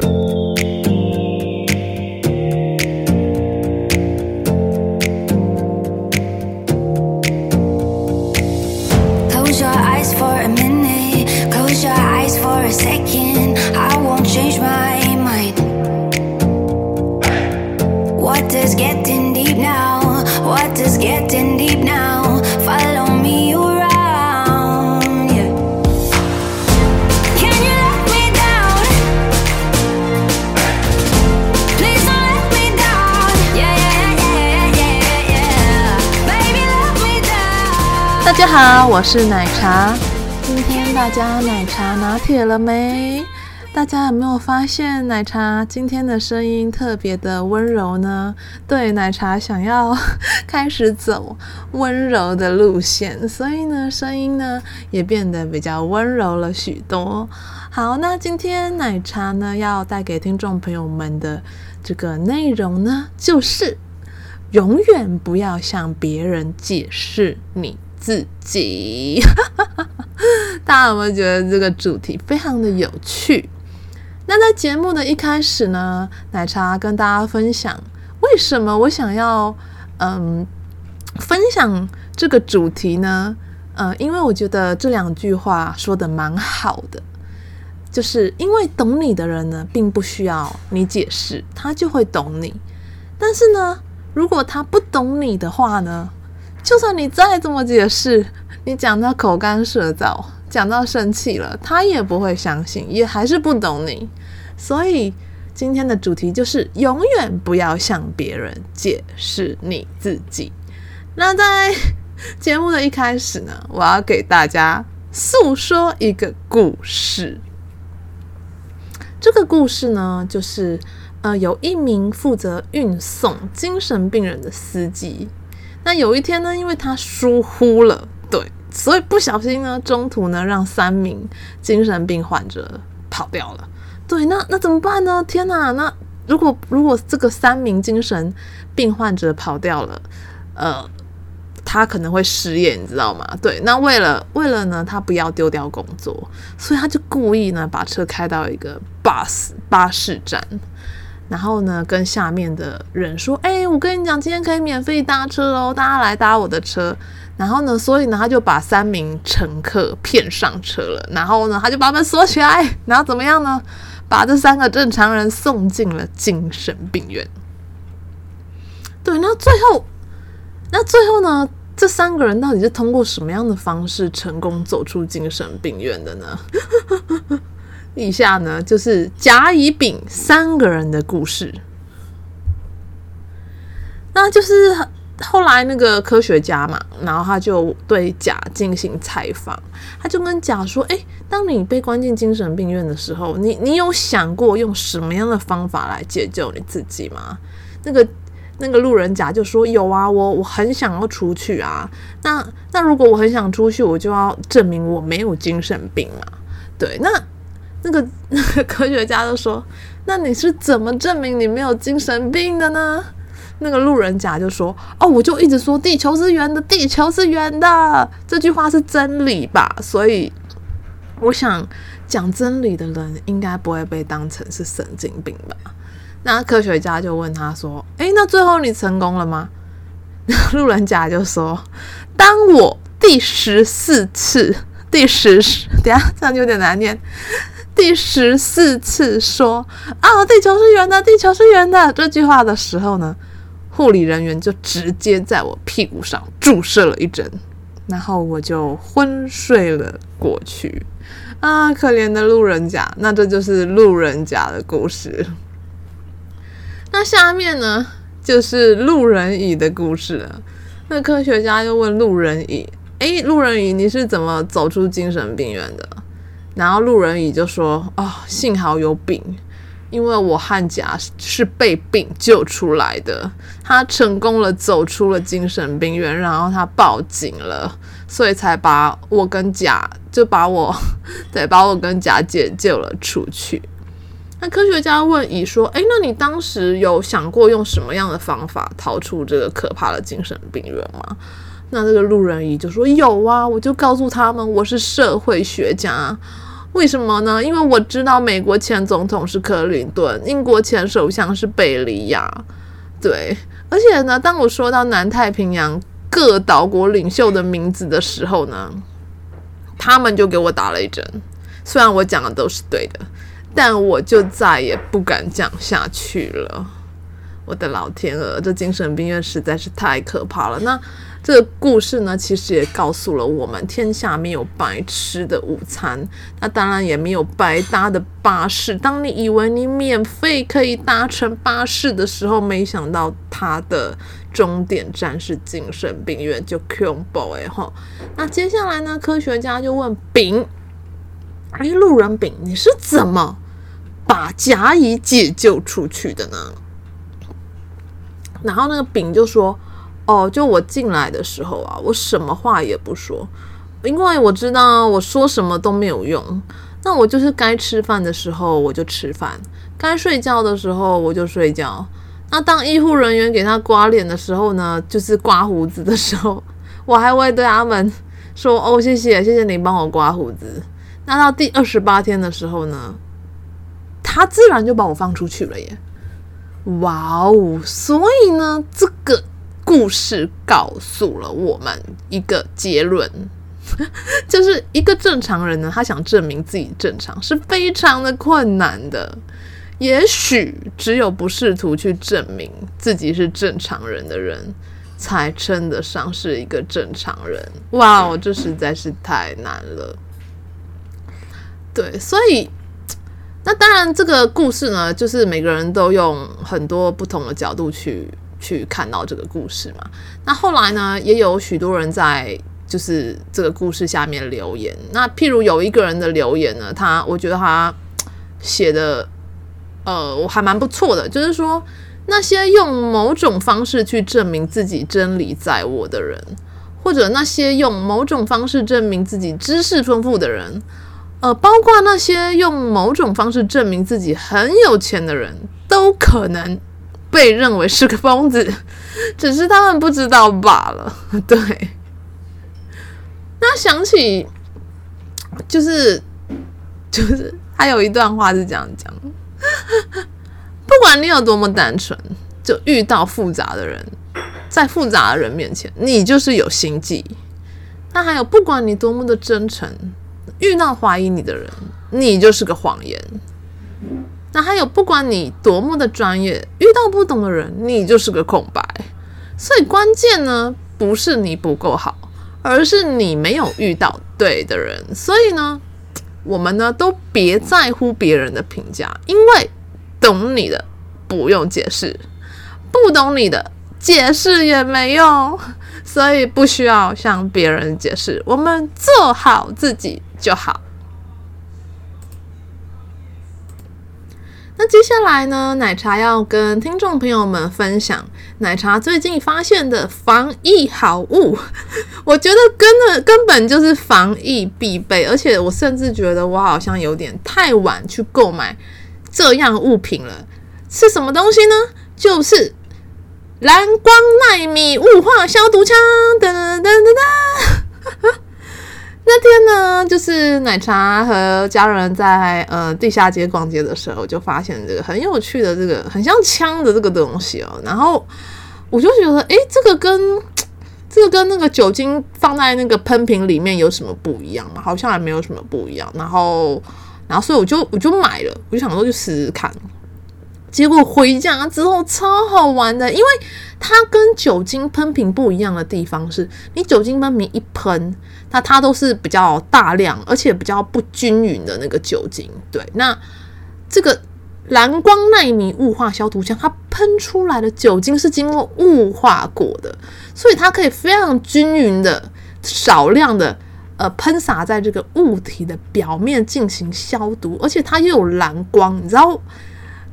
大是奶茶。今天大家奶茶拿铁了没？大家有没有发现奶茶今天的声音特别的温柔呢？对，奶茶想要 开始走温柔的路线，所以呢，声音呢也变得比较温柔了许多。好，那今天奶茶呢要带给听众朋友们的这个内容呢，就是永远不要向别人解释你自己，大家有没有觉得这个主题非常的有趣？那在节目的一开始呢，奶茶跟大家分享为什么我想要嗯分享这个主题呢？呃，因为我觉得这两句话说得蛮好的，就是因为懂你的人呢，并不需要你解释，他就会懂你。但是呢，如果他不懂你的话呢，就算你再怎么解释，你讲到口干舌燥，讲到生气了，他也不会相信，也还是不懂你。所以今天的主题就是永远不要向别人解释你自己。那在节目的一开始呢，我要给大家诉说一个故事。这个故事呢，就是呃，有一名负责运送精神病人的司机。那有一天呢，因为他疏忽了，对，所以不小心呢，中途呢，让三名精神病患者跑掉了。对，那那怎么办呢？天哪，那如果如果这个三名精神病患者跑掉了，呃，他可能会失业，你知道吗？对，那为了为了呢，他不要丢掉工作，所以他就故意呢，把车开到一个 bus 巴士站。然后呢，跟下面的人说：“哎，我跟你讲，今天可以免费搭车哦，大家来搭我的车。”然后呢，所以呢，他就把三名乘客骗上车了。然后呢，他就把门锁起来，然后怎么样呢？把这三个正常人送进了精神病院。对，那最后，那最后呢？这三个人到底是通过什么样的方式成功走出精神病院的呢？以下呢，就是甲、乙、丙三个人的故事。那就是后来那个科学家嘛，然后他就对甲进行采访，他就跟甲说：“诶，当你被关进精神病院的时候，你你有想过用什么样的方法来解救你自己吗？”那个那个路人甲就说：“有啊，我我很想要出去啊。那那如果我很想出去，我就要证明我没有精神病嘛。对，那。”那个 那个科学家就说：“那你是怎么证明你没有精神病的呢？”那个路人甲就说：“哦，我就一直说地球是圆的，地球是圆的，这句话是真理吧？所以我想讲真理的人应该不会被当成是神经病吧？”那科学家就问他说：“诶，那最后你成功了吗？” 那路人甲就说：“当我第十四次，第十，等下这样就有点难念。”第十四次说啊，地球是圆的，地球是圆的这句话的时候呢，护理人员就直接在我屁股上注射了一针，然后我就昏睡了过去。啊，可怜的路人甲，那这就是路人甲的故事。那下面呢，就是路人乙的故事了。那科学家又问路人乙：“诶，路人乙，你是怎么走出精神病院的？”然后路人乙就说：“哦，幸好有丙，因为我和甲是被丙救出来的，他成功了走出了精神病院，然后他报警了，所以才把我跟甲就把我 对把我跟甲解救了出去。”那科学家问乙说：“诶，那你当时有想过用什么样的方法逃出这个可怕的精神病院吗？”那这个路人乙就说：“有啊，我就告诉他们我是社会学家。”为什么呢？因为我知道美国前总统是克林顿，英国前首相是贝利亚。对，而且呢，当我说到南太平洋各岛国领袖的名字的时候呢，他们就给我打了一针。虽然我讲的都是对的，但我就再也不敢讲下去了。我的老天鹅，这精神病院实在是太可怕了。那这个故事呢，其实也告诉了我们：天下没有白吃的午餐，那当然也没有白搭的巴士。当你以为你免费可以搭乘巴士的时候，没想到它的终点站是精神病院，就恐怖哎吼。那接下来呢，科学家就问丙：“哎，路人丙，你是怎么把甲乙解救出去的呢？”然后那个丙就说：“哦，就我进来的时候啊，我什么话也不说，因为我知道我说什么都没有用。那我就是该吃饭的时候我就吃饭，该睡觉的时候我就睡觉。那当医护人员给他刮脸的时候呢，就是刮胡子的时候，我还会对他们说：‘哦，谢谢，谢谢你帮我刮胡子。’那到第二十八天的时候呢，他自然就把我放出去了耶。”哇哦！所以呢，这个故事告诉了我们一个结论，就是一个正常人呢，他想证明自己正常是非常的困难的。也许只有不试图去证明自己是正常人的人，才称得上是一个正常人。哇哦，这实在是太难了。对，所以。那当然，这个故事呢，就是每个人都用很多不同的角度去去看到这个故事嘛。那后来呢，也有许多人在就是这个故事下面留言。那譬如有一个人的留言呢，他我觉得他写的呃，我还蛮不错的，就是说那些用某种方式去证明自己真理在我的人，或者那些用某种方式证明自己知识丰富的人。呃，包括那些用某种方式证明自己很有钱的人，都可能被认为是个疯子，只是他们不知道罢了。对，那想起就是就是，还有一段话是这样讲：不管你有多么单纯，就遇到复杂的人，在复杂的人面前，你就是有心计。那还有，不管你多么的真诚。遇到怀疑你的人，你就是个谎言。那还有，不管你多么的专业，遇到不懂的人，你就是个空白。所以关键呢，不是你不够好，而是你没有遇到对的人。所以呢，我们呢都别在乎别人的评价，因为懂你的不用解释，不懂你的解释也没用。所以不需要向别人解释，我们做好自己就好。那接下来呢，奶茶要跟听众朋友们分享奶茶最近发现的防疫好物。我觉得根本根本就是防疫必备，而且我甚至觉得我好像有点太晚去购买这样物品了。是什么东西呢？就是。蓝光纳米雾化消毒枪，噔噔噔噔噔。那天呢，就是奶茶和家人在呃地下街逛街的时候，就发现这个很有趣的这个很像枪的这个东西哦。然后我就觉得，诶，这个跟这个跟那个酒精放在那个喷瓶里面有什么不一样吗？好像还没有什么不一样。然后，然后所以我就我就买了，我就想说去试试看。结果回家之后超好玩的，因为它跟酒精喷瓶不一样的地方是，你酒精喷瓶一喷，那它都是比较大量，而且比较不均匀的那个酒精。对，那这个蓝光纳米雾化消毒枪，它喷出来的酒精是经过雾化过的，所以它可以非常均匀的、少量的呃喷洒在这个物体的表面进行消毒，而且它又有蓝光，你知道？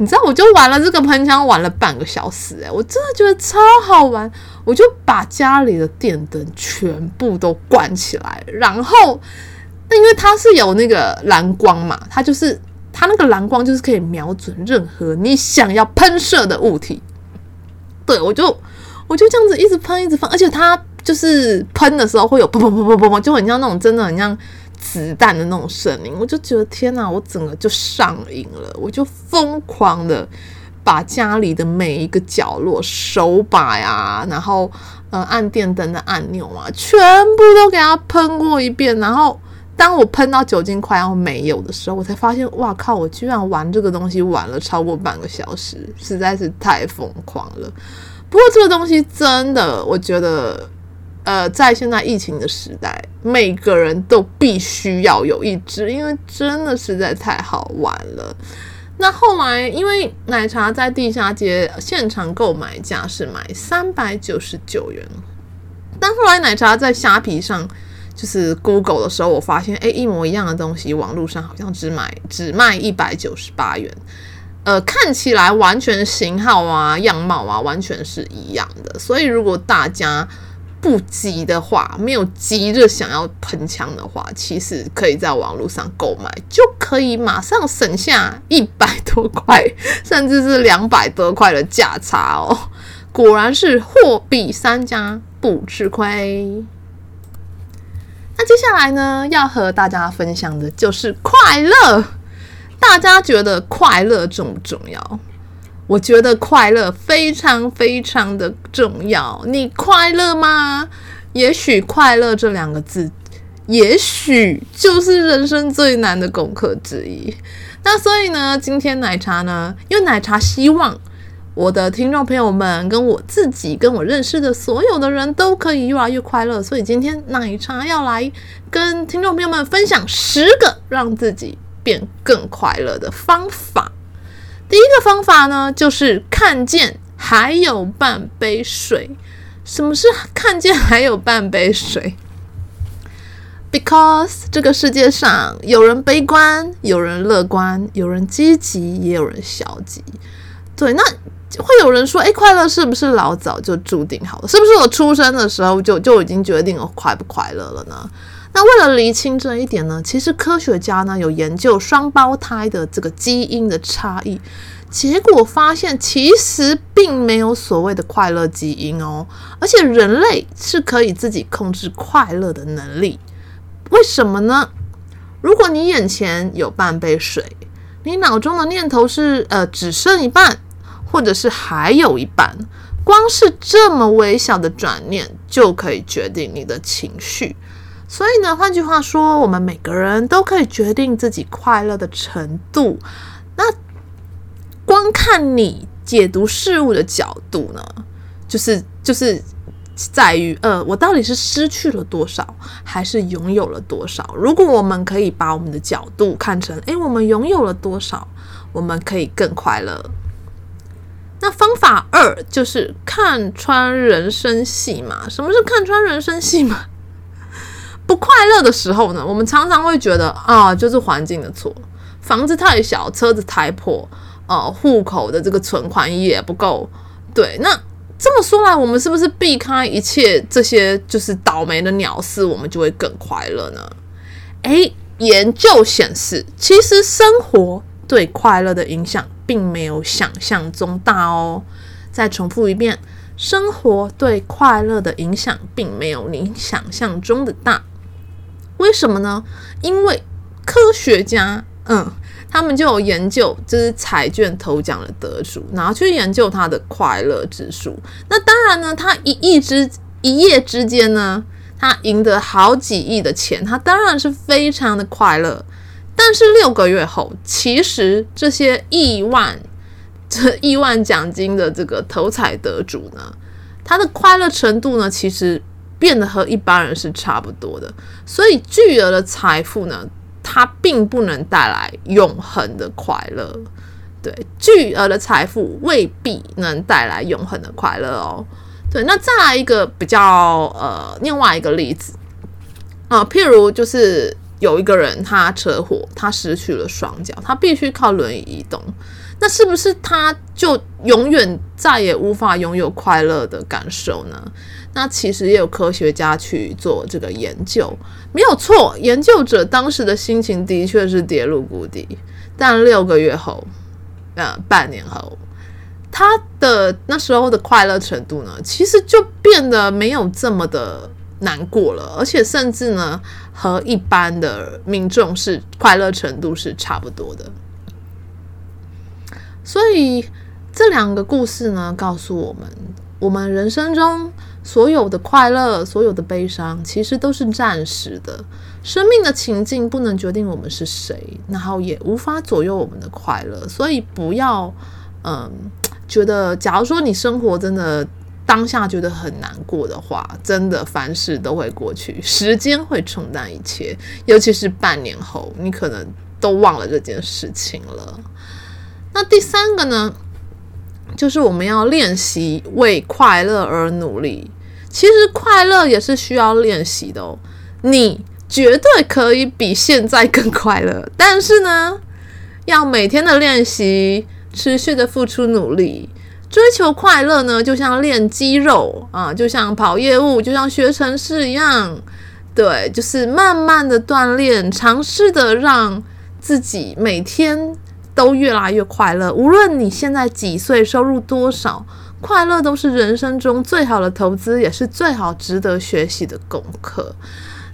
你知道，我就玩了这个喷枪，玩了半个小时，欸，诶，我真的觉得超好玩。我就把家里的电灯全部都关起来，然后，那因为它是有那个蓝光嘛，它就是它那个蓝光就是可以瞄准任何你想要喷射的物体。对，我就我就这样子一直喷，一直喷，而且它就是喷的时候会有砰砰砰砰砰砰，就很像那种真的很像。子弹的那种声音，我就觉得天哪，我整个就上瘾了，我就疯狂的把家里的每一个角落、手把呀，然后呃按电灯的按钮啊，全部都给它喷过一遍，然后。当我喷到酒精快要没有的时候，我才发现，哇靠！我居然玩这个东西玩了超过半个小时，实在是太疯狂了。不过这个东西真的，我觉得，呃，在现在疫情的时代，每个人都必须要有一支，因为真的实在太好玩了。那后来，因为奶茶在地下街现场购买价是买三百九十九元，但后来奶茶在虾皮上。就是 Google 的时候，我发现，诶，一模一样的东西，网络上好像只买只卖一百九十八元，呃，看起来完全型号啊、样貌啊，完全是一样的。所以，如果大家不急的话，没有急着想要喷枪的话，其实可以在网络上购买，就可以马上省下一百多块，甚至是两百多块的价差哦。果然是货比三家，不吃亏。那接下来呢，要和大家分享的就是快乐。大家觉得快乐重不重要？我觉得快乐非常非常的重要。你快乐吗？也许快乐这两个字，也许就是人生最难的功课之一。那所以呢，今天奶茶呢，因为奶茶希望。我的听众朋友们，跟我自己，跟我认识的所有的人都可以越来越快乐。所以今天奶茶要来跟听众朋友们分享十个让自己变更快乐的方法。第一个方法呢，就是看见还有半杯水。什么是看见还有半杯水？Because 这个世界上有人悲观，有人乐观，有人积极，也有人消极。对，那。会有人说：“诶，快乐是不是老早就注定好了？是不是我出生的时候就就已经决定了快不快乐了呢？”那为了厘清这一点呢，其实科学家呢有研究双胞胎的这个基因的差异，结果发现其实并没有所谓的快乐基因哦，而且人类是可以自己控制快乐的能力。为什么呢？如果你眼前有半杯水，你脑中的念头是呃只剩一半。或者是还有一半，光是这么微小的转念就可以决定你的情绪。所以呢，换句话说，我们每个人都可以决定自己快乐的程度。那光看你解读事物的角度呢，就是就是在于，呃，我到底是失去了多少，还是拥有了多少？如果我们可以把我们的角度看成，诶，我们拥有了多少，我们可以更快乐。那方法二就是看穿人生戏码。什么是看穿人生戏码？不快乐的时候呢，我们常常会觉得啊，就是环境的错，房子太小，车子太破，呃，户口的这个存款也不够。对，那这么说来，我们是不是避开一切这些就是倒霉的鸟事，我们就会更快乐呢？诶，研究显示，其实生活对快乐的影响。并没有想象中大哦。再重复一遍，生活对快乐的影响并没有你想象中的大。为什么呢？因为科学家，嗯，他们就有研究，就是彩券头奖的得主，然后去研究他的快乐指数。那当然呢，他一夜之一夜之间呢，他赢得好几亿的钱，他当然是非常的快乐。但是六个月后，其实这些亿万、这亿万奖金的这个头彩得主呢，他的快乐程度呢，其实变得和一般人是差不多的。所以巨额的财富呢，它并不能带来永恒的快乐。对，巨额的财富未必能带来永恒的快乐哦。对，那再来一个比较呃，另外一个例子啊，譬如就是。有一个人，他车祸，他失去了双脚，他必须靠轮椅移动。那是不是他就永远再也无法拥有快乐的感受呢？那其实也有科学家去做这个研究，没有错。研究者当时的心情的确是跌入谷底，但六个月后，呃，半年后，他的那时候的快乐程度呢，其实就变得没有这么的难过了，而且甚至呢。和一般的民众是快乐程度是差不多的。所以这两个故事呢，告诉我们，我们人生中所有的快乐、所有的悲伤，其实都是暂时的。生命的情境不能决定我们是谁，然后也无法左右我们的快乐。所以不要，嗯，觉得，假如说你生活真的当下觉得很难过的话，真的凡事都会过去，时间会冲淡一切。尤其是半年后，你可能都忘了这件事情了。那第三个呢，就是我们要练习为快乐而努力。其实快乐也是需要练习的哦。你绝对可以比现在更快乐，但是呢，要每天的练习，持续的付出努力，追求快乐呢，就像练肌肉啊，就像跑业务，就像学程式一样。对，就是慢慢的锻炼，尝试的让自己每天。都越来越快乐。无论你现在几岁，收入多少，快乐都是人生中最好的投资，也是最好值得学习的功课。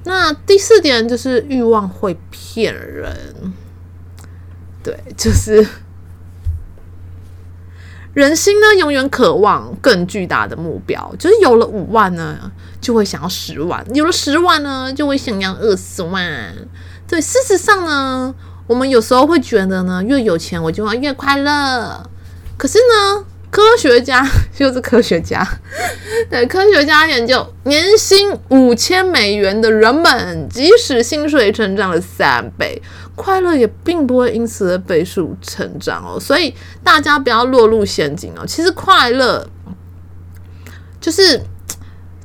那第四点就是欲望会骗人，对，就是人心呢永远渴望更巨大的目标，就是有了五万呢，就会想要十万；有了十万呢，就会想要二十万。对，事实上呢。我们有时候会觉得呢，越有钱我就要越快乐。可是呢，科学家 就是科学家，对，科学家研究，年薪五千美元的人们，即使薪水成长了三倍，快乐也并不会因此而倍数成长哦。所以大家不要落入陷阱哦。其实快乐就是。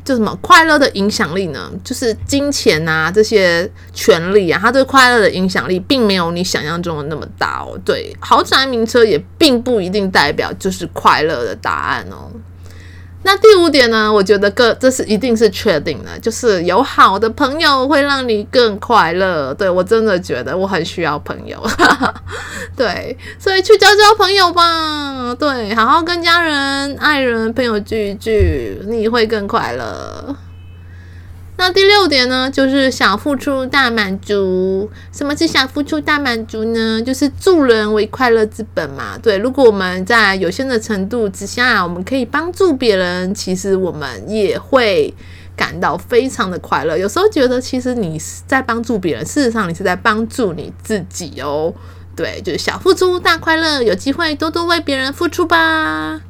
就什么快乐的影响力呢？就是金钱啊，这些权利啊，它对快乐的影响力并没有你想象中的那么大哦。对，豪宅名车也并不一定代表就是快乐的答案哦。那第五点呢？我觉得个这是一定是确定的，就是有好的朋友会让你更快乐。对，我真的觉得我很需要朋友，对，所以去交交朋友吧。对，好好跟家人、爱人、朋友聚一聚，你会更快乐。那第六点呢，就是小付出大满足。什么是小付出大满足呢？就是助人为快乐之本嘛。对，如果我们在有限的程度之下，我们可以帮助别人，其实我们也会感到非常的快乐。有时候觉得，其实你是在帮助别人，事实上你是在帮助你自己哦。对，就是小付出大快乐，有机会多多为别人付出吧。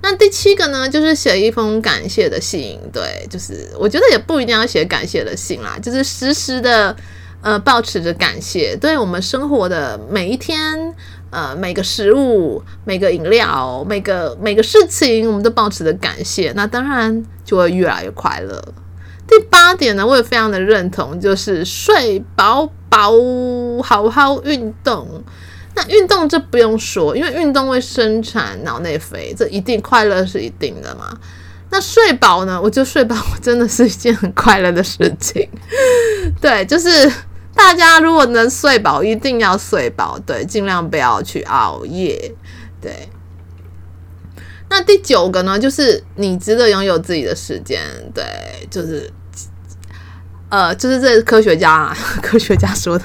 那第七个呢，就是写一封感谢的信。对，就是我觉得也不一定要写感谢的信啦，就是时时的呃抱持着感谢，对我们生活的每一天，呃每个食物、每个饮料、每个每个事情，我们都抱持着感谢，那当然就会越来越快乐。第八点呢，我也非常的认同，就是睡饱饱，好好运动。那运动这不用说，因为运动会生产脑内啡，这一定快乐是一定的嘛。那睡饱呢？我就睡饱，我真的是一件很快乐的事情。对，就是大家如果能睡饱，一定要睡饱，对，尽量不要去熬夜。对。那第九个呢，就是你值得拥有自己的时间。对，就是呃，就是这科学家啊，科学家说的。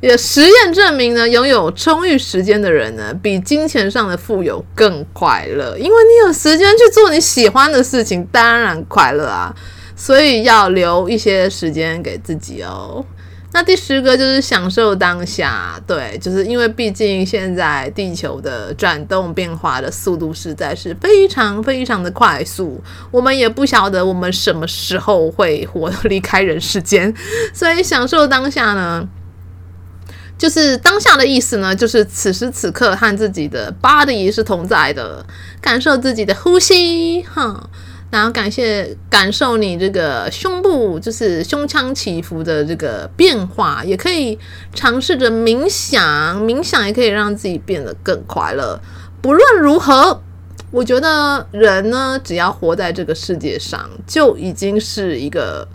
也实验证明呢，拥有充裕时间的人呢，比金钱上的富有更快乐，因为你有时间去做你喜欢的事情，当然快乐啊。所以要留一些时间给自己哦。那第十个就是享受当下，对，就是因为毕竟现在地球的转动变化的速度实在是非常非常的快速，我们也不晓得我们什么时候会活离开人世间，所以享受当下呢。就是当下的意思呢，就是此时此刻和自己的 body 是同在的，感受自己的呼吸，哈，然后感谢感受你这个胸部，就是胸腔起伏的这个变化，也可以尝试着冥想，冥想也可以让自己变得更快乐。不论如何，我觉得人呢，只要活在这个世界上，就已经是一个。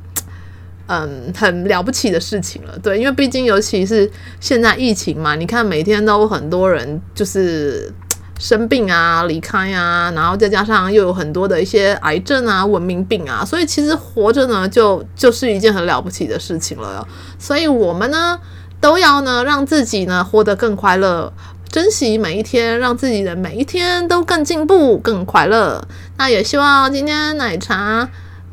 嗯，很了不起的事情了，对，因为毕竟尤其是现在疫情嘛，你看每天都很多人就是生病啊、离开啊，然后再加上又有很多的一些癌症啊、文明病啊，所以其实活着呢，就就是一件很了不起的事情了。所以我们呢，都要呢，让自己呢活得更快乐，珍惜每一天，让自己的每一天都更进步、更快乐。那也希望今天奶茶，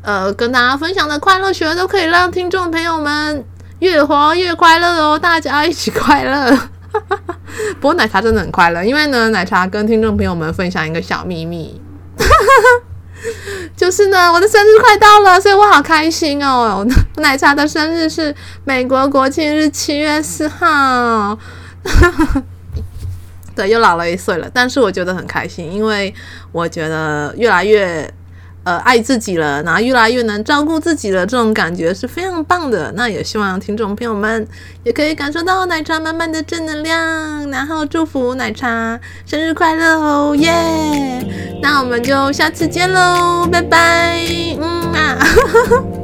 呃，跟大家分享的快乐学都可以让听众朋友们越活越快乐哦，大家一起快乐。不过奶茶真的很快乐，因为呢，奶茶跟听众朋友们分享一个小秘密，就是呢，我的生日快到了，所以我好开心哦。奶茶的生日是美国国庆日七月四号，对，又老了一岁了，但是我觉得很开心，因为我觉得越来越。呃，爱自己了，然后越来越能照顾自己了，这种感觉是非常棒的。那也希望听众朋友们也可以感受到奶茶满满的正能量，然后祝福奶茶生日快乐哦，耶、yeah!！那我们就下次见喽，拜拜，嗯啊。